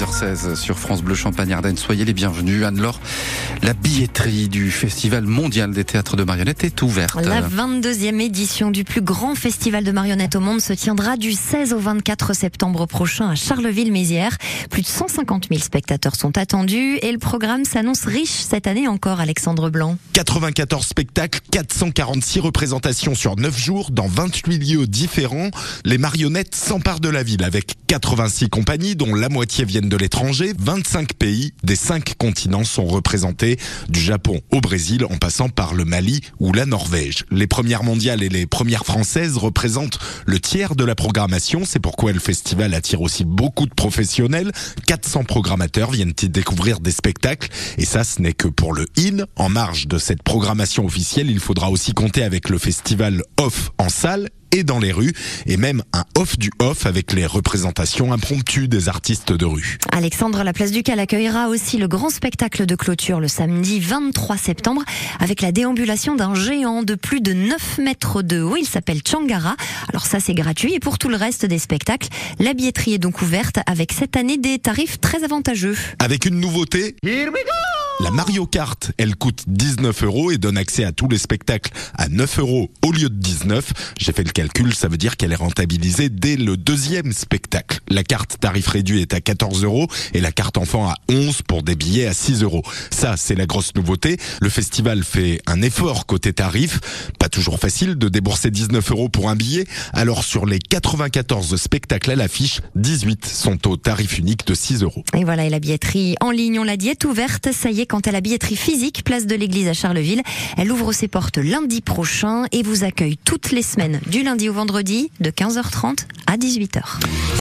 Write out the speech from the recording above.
13h16 sur France Bleu Champagne Ardenne. Soyez les bienvenus. Anne-Laure, la billetterie du Festival mondial des théâtres de marionnettes est ouverte. La 22e édition du plus grand festival de marionnettes au monde se tiendra du 16 au 24 septembre prochain à Charleville-Mézières. Plus de 150 000 spectateurs sont attendus et le programme s'annonce riche cette année encore, Alexandre Blanc. 94 spectacles, 446 représentations sur 9 jours dans 28 lieux différents. Les marionnettes s'emparent de la ville avec 86 compagnies dont la moitié viennent de l'étranger. 25 pays des 5 continents sont représentés, du Japon au Brésil en passant par le Mali ou la Norvège. Les premières mondiales et les premières françaises représentent le tiers de la programmation. C'est pourquoi le festival attire aussi beaucoup de professionnels. 400 programmateurs viennent y découvrir des spectacles. Et ça, ce n'est que pour le IN. En marge de cette programmation officielle, il faudra aussi compter avec le festival off en salle et dans les rues, et même un off du off avec les représentations impromptues des artistes de rue. Alexandre, la place du Cal accueillera aussi le grand spectacle de clôture le samedi 23 septembre avec la déambulation d'un géant de plus de 9 mètres de haut. Il s'appelle Changara. Alors ça c'est gratuit et pour tout le reste des spectacles, la billetterie est donc ouverte avec cette année des tarifs très avantageux. Avec une nouveauté. Here we go la Mario Kart, elle coûte 19 euros et donne accès à tous les spectacles à 9 euros au lieu de 19. J'ai fait le calcul, ça veut dire qu'elle est rentabilisée dès le deuxième spectacle. La carte tarif réduit est à 14 euros et la carte enfant à 11 pour des billets à 6 euros. Ça, c'est la grosse nouveauté. Le festival fait un effort côté tarif. Pas toujours facile de débourser 19 euros pour un billet. Alors sur les 94 spectacles à l'affiche, 18 sont au tarif unique de 6 euros. Et voilà, et la billetterie en ligne, on l'a dit, ouverte. Ça y est, quant à la billetterie physique, place de l'église à Charleville, elle ouvre ses portes lundi prochain et vous accueille toutes les semaines du lundi au vendredi de 15h30 à 18h.